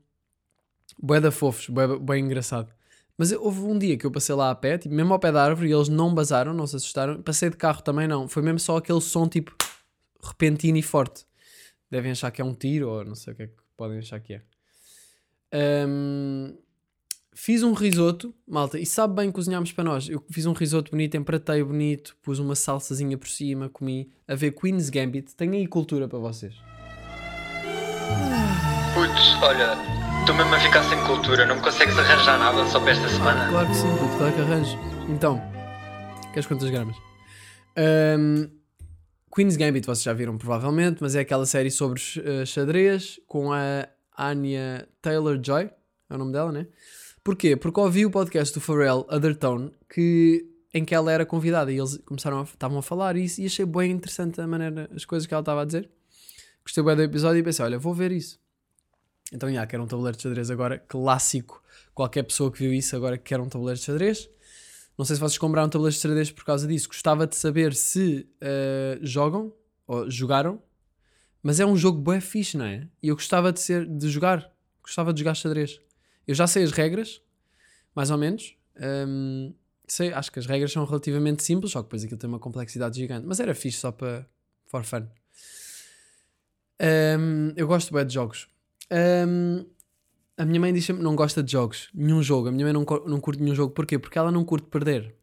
bué da fofos, bué, bué engraçado. Mas houve um dia que eu passei lá a pé, tipo, mesmo ao pé da árvore, e eles não basaram, não se assustaram. Passei de carro também, não. Foi mesmo só aquele som, tipo, repentino e forte. Devem achar que é um tiro, ou não sei o que é que podem achar que é. Um, fiz um risoto, malta, e sabe bem cozinhámos para nós. Eu fiz um risoto bonito, empratei bonito, pus uma salsazinha por cima, comi a ver Queen's Gambit. Tenho aí cultura para vocês. Putz, olha, estou mesmo a ficar sem cultura, não consegues arranjar nada só para esta semana. Claro que sim, puto, claro que arranjo. Então, queres quantas gramas? Ahm, Queen's Gambit vocês já viram provavelmente, mas é aquela série sobre eh, xadrez com a Anya Taylor-Joy, é o nome dela, né? Porquê? Porque ouvi o podcast do Pharrell, Other Tone, que, em que ela era convidada e eles começaram a, estavam a falar isso e achei bem interessante a maneira, as coisas que ela estava a dizer. Gostei bem do episódio e pensei, olha, vou ver isso. Então, já, quero um tabuleiro de xadrez agora, clássico. Qualquer pessoa que viu isso agora quer um tabuleiro de xadrez. Não sei se vocês compraram tabuleiros de xadrez por causa disso. Gostava de saber se eh, jogam ou jogaram, mas é um jogo bué fixe, não é? E eu gostava de, ser, de jogar. Gostava de jogar xadrez. Eu já sei as regras, mais ou menos. Ahm, sei, acho que as regras são relativamente simples, só que depois aquilo tem uma complexidade gigante. Mas era fixe só para for fun. Ahm, eu gosto bué de jogos. Ahm, a minha mãe diz sempre não gosta de jogos. Nenhum jogo. A minha mãe não, não curte nenhum jogo. Porquê? Porque ela não curte perder.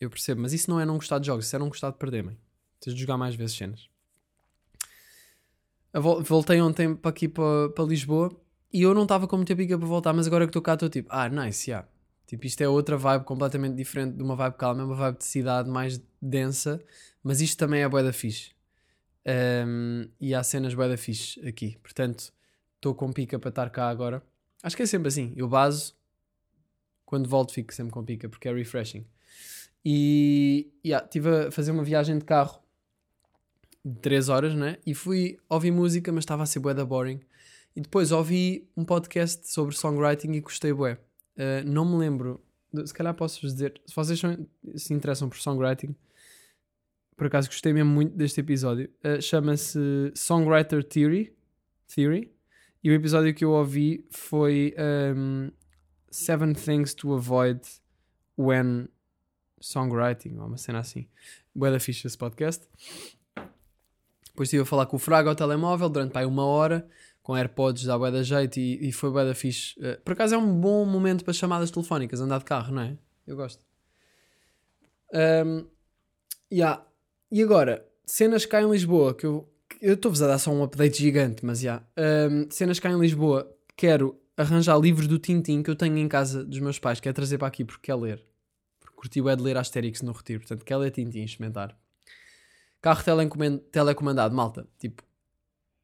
Eu percebo. Mas isso não é não gostar de jogos. Isso é não gostar de perder, mãe. Tens de jogar mais vezes cenas. Voltei ontem para aqui para, para Lisboa e eu não estava com muita pica para voltar, mas agora que estou cá estou tipo, ah, nice, yeah. Tipo, isto é outra vibe completamente diferente de uma vibe calma, é uma vibe de cidade mais densa, mas isto também é bué fixe. Um, e há cenas bué fixe aqui, portanto, estou com pica para estar cá agora. Acho que é sempre assim, eu baso, quando volto fico sempre com pica, porque é refreshing. E yeah, estive a fazer uma viagem de carro de 3 horas, né? E fui ouvir música, mas estava a ser bué da boring. E depois ouvi um podcast sobre songwriting e gostei bué. Uh, não me lembro, se calhar posso-vos dizer, se vocês são- se interessam por songwriting, por acaso gostei mesmo muito deste episódio. Uh, Chama-se Songwriter Theory, Theory. E o episódio que eu ouvi foi um, Seven Things to Avoid When Songwriting, ou uma cena assim. Bué da ficha esse podcast. Depois estive a falar com o Fraga ao telemóvel durante pá, uma hora, com AirPods da bué da jeito e, e foi bué da fixe. Eh, por acaso é um bom momento para chamadas telefónicas, andar de carro, não é? Eu gosto. Ahm, yeah. E agora, cenas cá em Lisboa, que eu estou-vos a dar só um update gigante, mas já. Ahm, cenas cá em Lisboa, quero arranjar livros do Tintim que eu tenho em casa dos meus pais, quero trazer para aqui porque quer ler. Porque curti é de ler Asterix no Retiro, portanto quer ler Tintim, experimentar. Carro telecomandado, malta. Tipo,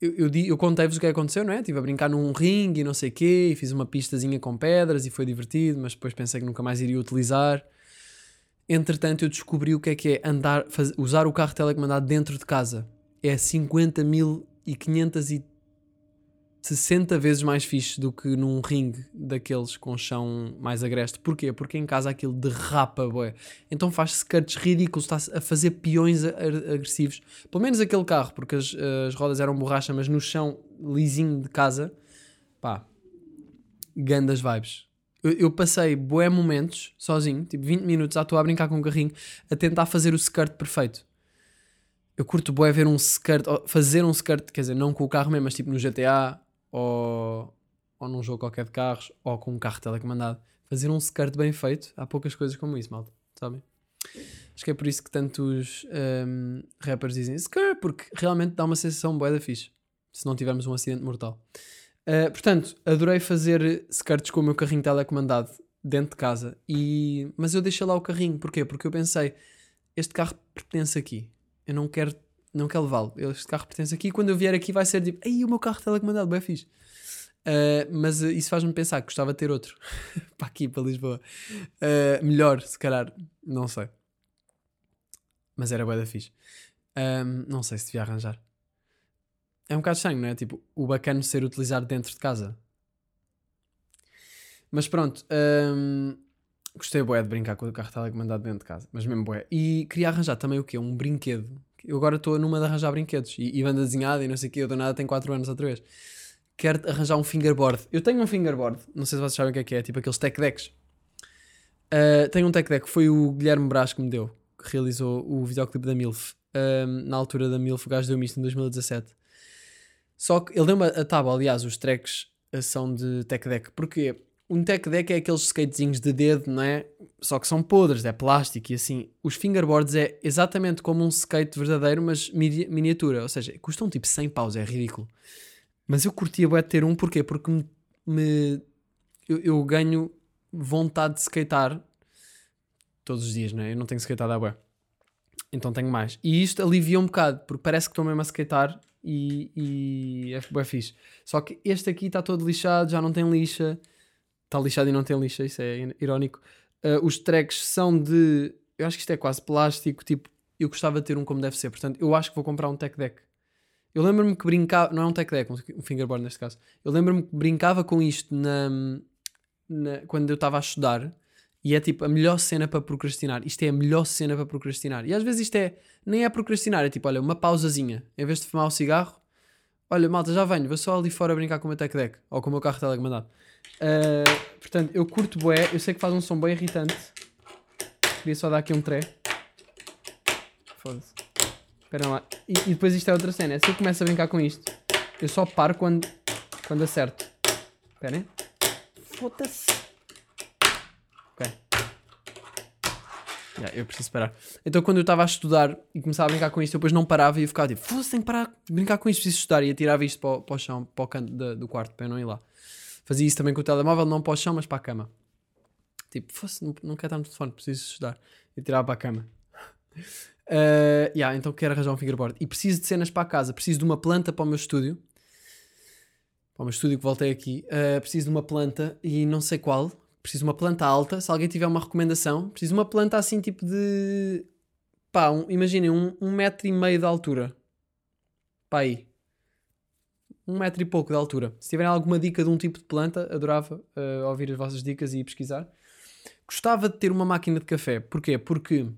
eu, eu, eu contei-vos o que aconteceu, não é? Estive a brincar num ringue e não sei o quê, e fiz uma pistazinha com pedras e foi divertido, mas depois pensei que nunca mais iria utilizar. Entretanto, eu descobri o que é que é andar, usar o carro telecomandado dentro de casa. É 50.560 vezes mais fixe do que num ringue daqueles com chão mais agreste. Porquê? Porque em casa aquilo derrapa, bué. Então faz skirts ridículos, está a fazer peões agressivos. Pelo menos aquele carro, porque as, as rodas eram borracha, mas no chão lisinho de casa, pá, gandas vibes. Eu, eu passei bué momentos sozinho, tipo 20 minutos, à toa a brincar com um carrinho, a tentar fazer o skirt perfeito. Eu curto bué ver um skirt, fazer um skirt, quer dizer, não com o carro mesmo, mas tipo no GTA ou, ou num jogo qualquer de carros ou com um carro telecomandado. Fazer um skirt bem feito, há poucas coisas como isso, malta, sabem? Acho que é por isso que tantos hum, rappers dizem skirt, porque realmente dá uma sensação bué da fixe, se não tivermos um acidente mortal. Uh, portanto, adorei fazer skirts com o meu carrinho telecomandado dentro de casa, e... mas eu deixei lá o carrinho, porquê? Porque eu pensei, este carro pertence aqui, eu não quero, não quero levá-lo, este carro pertence aqui, quando eu vier aqui vai ser tipo, ei, o meu carro telecomandado, bem fixe. Uh, mas uh, isso faz-me pensar que gostava de ter outro [laughs] para aqui, para Lisboa. Uh, melhor, se calhar, não sei. Mas era bué da fixe. Um, não sei se devia arranjar. É um bocado estranho, não é? Tipo, o bacana ser utilizado dentro de casa. Mas pronto, hum, gostei bué de brincar com o carro telecomandado dentro de casa, mas mesmo bué. E queria arranjar também o quê? Um brinquedo. Eu agora estou numa de arranjar brinquedos e, e banda desenhada e não sei o quê, eu do nada tenho 4 anos outra vez. Quero arranjar um fingerboard. Eu tenho um fingerboard, não sei se vocês sabem o que é que é, tipo aqueles tech decks. Uh, tenho um tech deck, foi o Guilherme Brás que me deu, que realizou o videoclipe da MILF. Um, na altura da MILF, o gajo deu-me isto em 2017. Só que ele deu-me a tábua, aliás, os tracks uh, são de tech deck. Porquê? Um tech deck é aqueles skatezinhos de dedo, não é? Só que são podres, é plástico e assim. Os fingerboards é exatamente como um skate verdadeiro, mas mini- miniatura. Ou seja, custam tipo 100 paus, é ridículo. Mas eu curtia bué ter um, porquê? Porque me, me- eu, eu ganho vontade de skatear todos os dias, não é? Eu não tenho skateado à bué. Então tenho mais. E isto alivia um bocado, porque parece que estou mesmo a skatear e, e é bué fixe. Só que este aqui está todo lixado, já não tem lixa. Está lixado e não tem lixa, isso é irónico. Uh, os tracks são de. Eu acho que isto é quase plástico. Tipo, eu gostava de ter um como deve ser. Portanto, eu acho que vou comprar um tech deck. Eu lembro-me que brincava. Não é um tech deck, um fingerboard neste caso. Eu lembro-me que brincava com isto na, na- quando eu estava a estudar. E é tipo a melhor cena para procrastinar. Isto é a melhor cena para procrastinar. E às vezes isto é. Nem é procrastinar, é tipo, olha, uma pausazinha. Em vez de fumar o cigarro, olha, malta, já venho, vou só ali fora brincar com o meu tech deck. Ou com o meu carro telecomandado. Uh, portanto, eu curto bué, eu sei que faz um som bem irritante. Queria só dar aqui um tré. Foda-se. Espera lá. E, e depois isto é outra cena. É se eu começo a brincar com isto, eu só paro quando, quando acerto. Esperem. Foda-se. Ok. Yeah, eu preciso parar. Então, quando eu estava a estudar e começava a brincar com isto, eu depois não parava e eu ficava tipo, foda-se, tenho que parar de brincar com isto, preciso estudar. E atirava isto para, o- para o chão, para o canto da- do quarto, para eu não ir lá. Fazia isso também com o telemóvel, não para o chão, mas para a cama. Tipo, fosse, não, não quero estar no telefone, preciso estudar. E tirava para a cama. Uh, [laughs] yeah, então quero arranjar um fingerboard. E preciso de cenas para a casa. Preciso de uma planta para o meu estúdio. Para o meu estúdio que voltei aqui. Uh, preciso de uma planta e não sei qual. Preciso uma planta alta. Se alguém tiver uma recomendação, preciso uma planta assim tipo de. Pá, um, imaginem, um, um metro e meio de altura. Pá, aí. Um metro e pouco de altura. Se tiverem alguma dica de um tipo de planta, adorava uh, ouvir as vossas dicas e pesquisar. Gostava de ter uma máquina de café. Porquê? Porque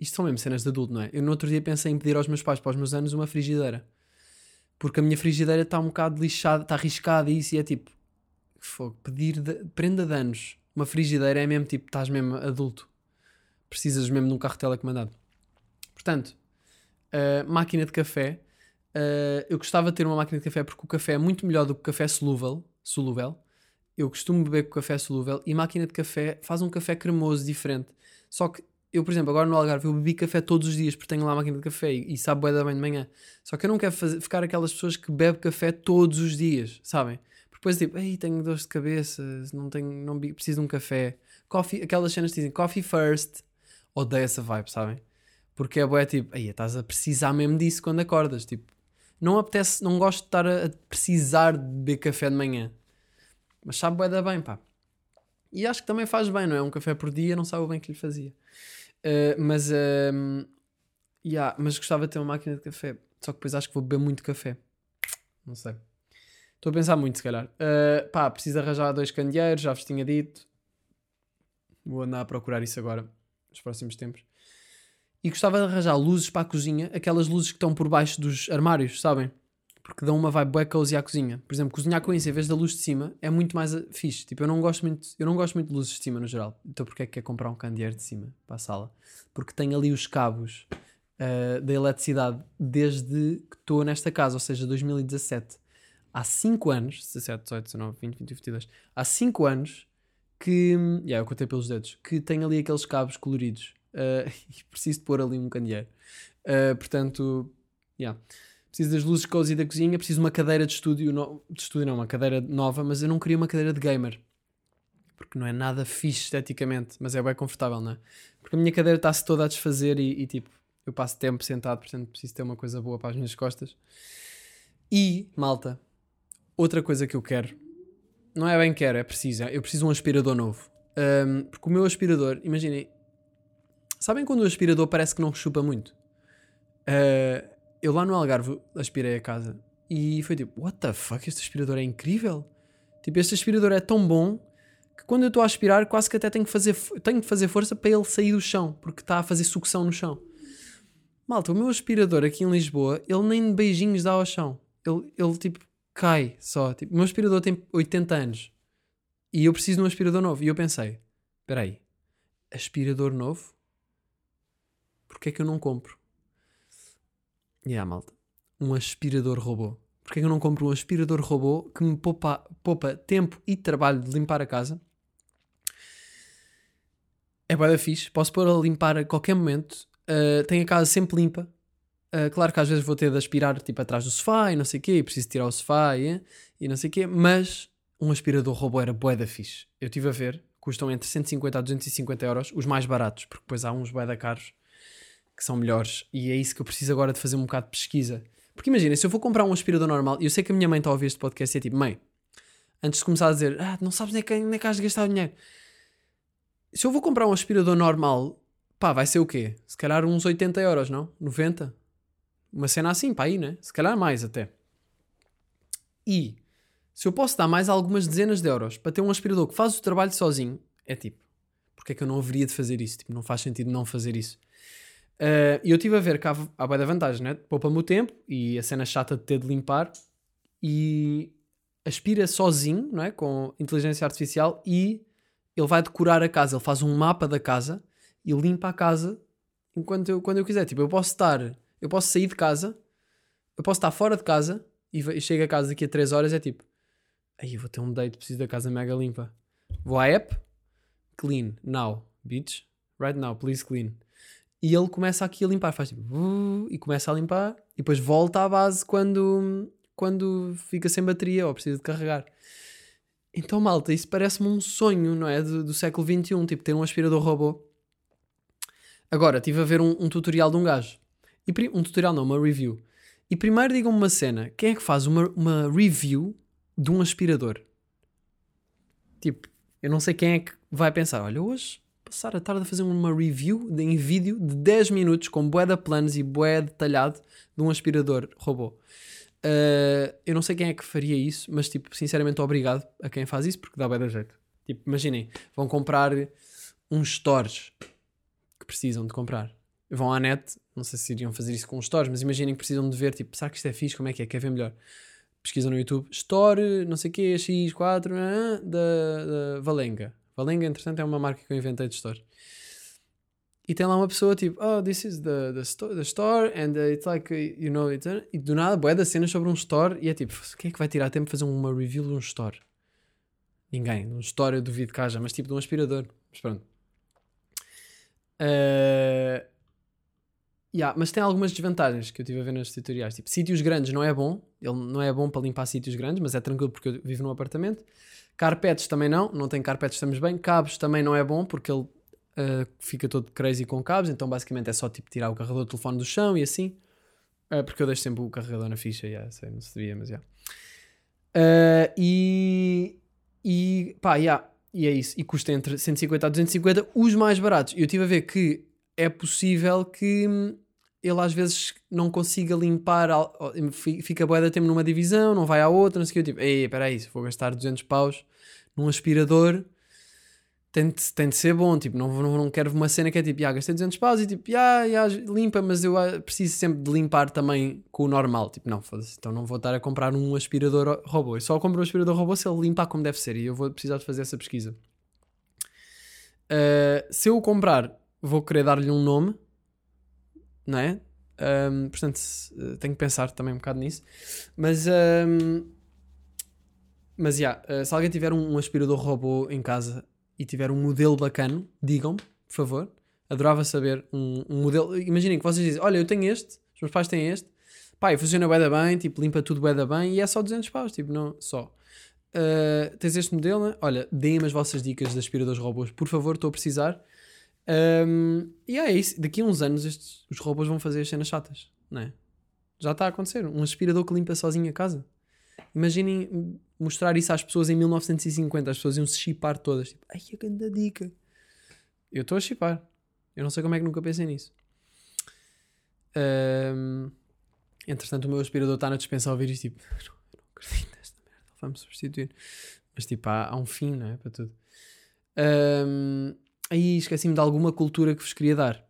isto são mesmo cenas de adulto, não é? Eu no outro dia pensei em pedir aos meus pais para os meus anos uma frigideira. Porque a minha frigideira está um bocado lixada, está arriscada e isso e é tipo, fogo, pedir de, prenda de anos uma frigideira é mesmo tipo, estás mesmo adulto. Precisas mesmo de um carro telecomandado. Portanto, uh, máquina de café. Uh, eu gostava de ter uma máquina de café porque o café é muito melhor do que o café solúvel. solúvel. Eu costumo beber com café solúvel e máquina de café faz um café cremoso diferente. Só que eu, por exemplo, agora no Algarve eu bebi café todos os dias porque tenho lá a máquina de café e, e sabe bué da bem de manhã. Só que eu não quero fazer- ficar aquelas pessoas que bebem café todos os dias, sabem? Depois tipo, ei, tenho dores de cabeça, não tenho, não preciso de um café. Coffee, aquelas cenas que dizem coffee first. Odeio essa vibe, sabem? Porque é bué tipo, ei, estás a precisar mesmo disso quando acordas, tipo, não apetece, não gosto de estar a, a precisar de beber café de manhã. Mas sabe bué da bem, pá. E acho que também faz bem, não é? Um café por dia, não sabe o bem que lhe fazia. Uh, mas, um, yeah, mas gostava de ter uma máquina de café. Só que depois acho que vou beber muito café. Não sei. Estou a pensar muito, se calhar. Uh, pá, preciso arranjar dois candeeiros, já vos tinha dito. Vou andar a procurar isso agora, nos próximos tempos. E gostava de arranjar luzes para a cozinha, aquelas luzes que estão por baixo dos armários, sabem? Porque dão uma vibe bué cozy à cozinha. Por exemplo, cozinhar com isso em vez da luz de cima é muito mais uh, fixe. Tipo, eu não gosto muito, eu não gosto muito de luzes de cima no geral. Então porque é que quer comprar um candeeiro de cima para a sala? Porque tem ali os cabos uh, da eletricidade desde que estou nesta casa, ou seja, 2017. Há 5 anos, 17, 18, 19, 20, 21, 22, há 5 anos que, yeah, eu contei pelos dedos, que tem ali aqueles cabos coloridos uh, [laughs] e preciso de pôr ali um candeeiro. Uh, portanto, yeah. preciso das luzes cozy da cozinha, preciso de uma cadeira de estúdio, no, de estúdio não, uma cadeira nova, mas eu não queria uma cadeira de gamer. Porque não é nada fixe esteticamente, mas é bem confortável, não é? Porque a minha cadeira está-se toda a desfazer e, e, tipo, eu passo tempo sentado, portanto preciso ter uma coisa boa para as minhas costas. E, malta, outra coisa que eu quero, não é bem quero, é preciso, eu preciso um aspirador novo. Um, porque o meu aspirador, imaginem, sabem quando o aspirador parece que não chupa muito? Uh, eu lá no Algarve aspirei a casa e foi tipo, what the fuck, este aspirador é incrível. Tipo, este aspirador é tão bom que quando eu estou a aspirar, quase que até tenho que fazer, tenho de fazer força para ele sair do chão, porque está a fazer sucção no chão. Malta, o meu aspirador aqui em Lisboa, ele nem beijinhos dá ao chão. Ele, ele tipo, cai só. Tipo, meu aspirador tem 80 anos e eu preciso de um aspirador novo. E eu pensei, espera aí, aspirador novo? Porquê é que eu não compro? E yeah, malta, um aspirador robô. porque é que eu não compro um aspirador robô que me poupa, poupa tempo e trabalho de limpar a casa? É bué da fixe, posso pôr a limpar a qualquer momento, uh, tenho a casa sempre limpa. Uh, claro que às vezes vou ter de aspirar tipo atrás do sofá e não sei o quê, e preciso tirar o sofá e, e não sei o quê, mas um aspirador robô era bué da fixe. Eu estive a ver, custam entre 150 a 250 euros, os mais baratos, porque depois há uns bué da caros que são melhores, e é isso que eu preciso agora de fazer um bocado de pesquisa. Porque imagina, se eu vou comprar um aspirador normal, e eu sei que a minha mãe está a ouvir este podcast e é tipo, mãe, antes de começar a dizer, ah, não sabes nem que, nem que de gastar o dinheiro. Se eu vou comprar um aspirador normal, pá, vai ser o quê? Se calhar uns 80 euros, não? 90? Uma cena assim, pá, aí, né? Se calhar mais até. E se eu posso dar mais algumas dezenas de euros para ter um aspirador que faz o trabalho sozinho, é tipo, porque é que eu não haveria de fazer isso? Tipo, não faz sentido não fazer isso. Uh, e eu estive a ver que há, da vantagem, né? Poupa-me o tempo e a cena chata de ter de limpar e aspira sozinho, não é? Com inteligência artificial e ele vai decorar a casa. Ele faz um mapa da casa e limpa a casa enquanto eu, quando eu quiser. Tipo, eu posso estar, eu posso sair de casa, eu posso estar fora de casa e, chego a casa daqui a 3 horas. É tipo, aí vou ter um date, preciso da casa mega limpa. Vou à app, clean, now, bitch, right now, please clean e ele começa aqui a limpar, faz tipo e começa a limpar e depois volta à base quando, quando fica sem bateria ou precisa de carregar. Então, malta, isso parece-me um sonho, não é? Do, do século XXI, tipo ter um aspirador robô. Agora, estive a ver um, um tutorial de um gajo. E, um tutorial não, uma review. E primeiro digam-me uma cena: quem é que faz uma, uma review de um aspirador? Tipo, eu não sei quem é que vai pensar: olha, hoje passar a tarde a fazer uma review de, em vídeo de 10 minutos com de planos e bué detalhado de um aspirador robô. Uh, eu não sei quem é que faria isso, mas tipo, sinceramente obrigado a quem faz isso porque dá bué da jeito. Tipo, imaginem, vão comprar uns stores que precisam de comprar. Vão à net, não sei se iriam fazer isso com os stores, mas imaginem que precisam de ver, tipo, será que isto é fixe? Como é que é? Quer ver melhor? Pesquisam no YouTube, Store, não sei o quê, X4, ah, da, da Valenga. Valenga, entretanto, é uma marca que eu inventei de store. E tem lá uma pessoa tipo, oh, this is the, the, store, the store and it's like, you know, it's a... e do nada, bué das cenas sobre um store e é tipo, quem é que vai tirar tempo de fazer uma review de um store? Ninguém. Um store eu duvido que haja, mas tipo de um aspirador. Mas pronto. Uh... Yeah, mas tem algumas desvantagens que eu estive a ver nos tutoriais. Tipo, sítios grandes não é bom. Ele não é bom para limpar sítios grandes, mas é tranquilo porque eu vivo num apartamento. Carpetes também não, não tem carpetes, estamos bem. Cabos também não é bom porque ele uh, fica todo crazy com cabos, então basicamente é só tipo tirar o carregador do telefone do chão e assim. Uh, porque eu deixo sempre o carregador na ficha, yeah, sei, não se devia, mas já. Yeah. Uh, e, e pá, yeah, e é isso. E custa entre 150 a 250 os mais baratos. Eu estive a ver que é possível que ele às vezes não consiga limpar, fica boa da tempo numa divisão, não vai à outra, não sei o que. Eu tipo, ei, espera aí, se vou gastar 200 paus num aspirador, tem de, tem de ser bom. Tipo, não, não, não quero uma cena que é tipo, ah, gastei 200 paus e tipo, ah, limpa, mas eu ah, preciso sempre de limpar também com o normal. Tipo, não, foda-se, então não vou estar a comprar um aspirador robô. Eu só compro um aspirador robô se ele limpar como deve ser e eu vou precisar de fazer essa pesquisa. Uh, se eu comprar, vou querer dar-lhe um nome, não é? Um, portanto, tenho que pensar também um bocado nisso. Mas, um, mas, yeah, uh, se alguém tiver um, aspirador robô em casa e tiver um modelo bacana, digam-me, por favor. Adorava saber um, um modelo. Imaginem que vocês dizem: Olha, eu tenho este, os meus pais têm este, pai, funciona bem da bem, tipo, limpa tudo bem da bem e é só 200 paus, tipo, não, só. Uh, tens este modelo, né? Olha, deem-me as vossas dicas de aspiradores robôs, por favor, estou a precisar. Um, e é isso. Daqui a uns anos estes, os robôs vão fazer as cenas chatas, não é? Já está a acontecer. Um aspirador que limpa sozinho a casa. Imaginem mostrar isso às pessoas em 1950. As pessoas iam se chipar todas. Tipo, ai, a grande dica. Eu estou a chipar. Eu não sei como é que nunca pensei nisso. Um, entretanto, o meu aspirador está na dispensa a ouvir isto. Tipo, [laughs] não, não acredito nesta merda. Vamos substituir. Mas tipo, há, há um fim, não é? Para tudo. Um, Aí esqueci-me de alguma cultura que vos queria dar.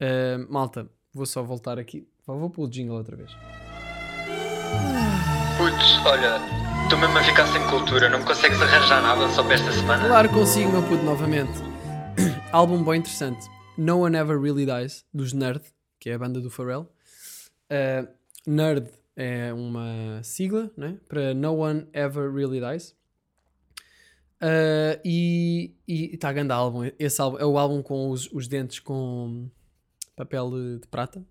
Uh, malta, vou só voltar aqui. Vou pôr o jingle outra vez. Putz, olha, estou mesmo a ficar sem cultura, não me consegues arranjar nada só para esta semana? Claro que consigo, meu puto, novamente. [clears throat] Álbum bem interessante. No One Ever Really Dies, dos Nerd, que é a banda do Pharrell. Uh, Nerd é uma sigla né? para No One Ever Really Dies. Uh, e está grande álbum. Esse álbum é o álbum com os, os dentes com papel de, prata.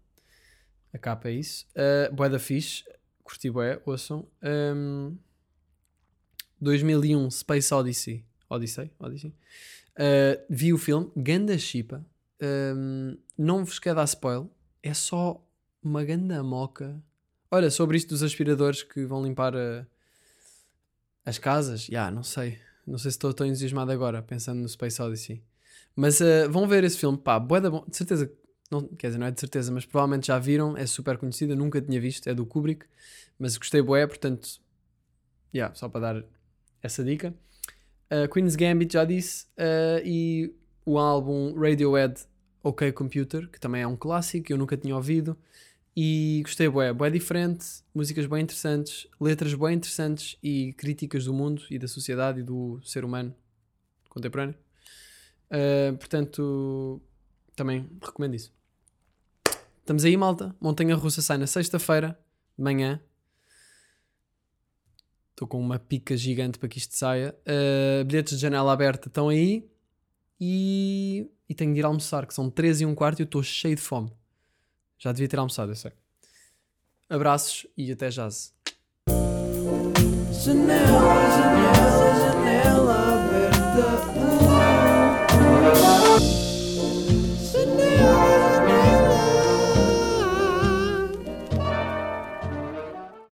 A capa é isso. Uh, bué da fixe. Curti bué, ouçam. Um, 2001 Space Odyssey. Odyssey? Odyssey. Uh, vi o filme. Ganda Chipa. Um, não vos quero dar spoiler. É só uma ganda moca. Olha, sobre isto dos aspiradores que vão limpar a- as casas. Já, não sei. Não sei se estou tão entusiasmado agora, pensando no Space Odyssey. Mas uh, vão ver esse filme. Pá, bué da bom. De certeza. Não, quer dizer, não é de certeza, mas provavelmente já viram. É super conhecido. Eu nunca tinha visto. É do Kubrick. Mas gostei bué, portanto... Já, só para dar essa dica. Uh, Queen's Gambit já disse. uh, e o álbum Radiohead OK Computer, que também é um clássico, eu nunca tinha ouvido. E gostei, bué, bué diferente, músicas bem interessantes, letras bem interessantes e críticas do mundo e da sociedade e do ser humano contemporâneo. Uh, portanto, também recomendo isso. Estamos aí, malta. Montanha Russa sai na sexta-feira, de manhã. Estou com uma pica gigante para que isto saia. Uh, bilhetes de janela aberta estão aí. E, e tenho de ir almoçar, que são 13 e um quarto e eu estou cheio de fome. Já devia ter almoçado, eu sei. Abraços e até já. Janela, janela, janela aberta.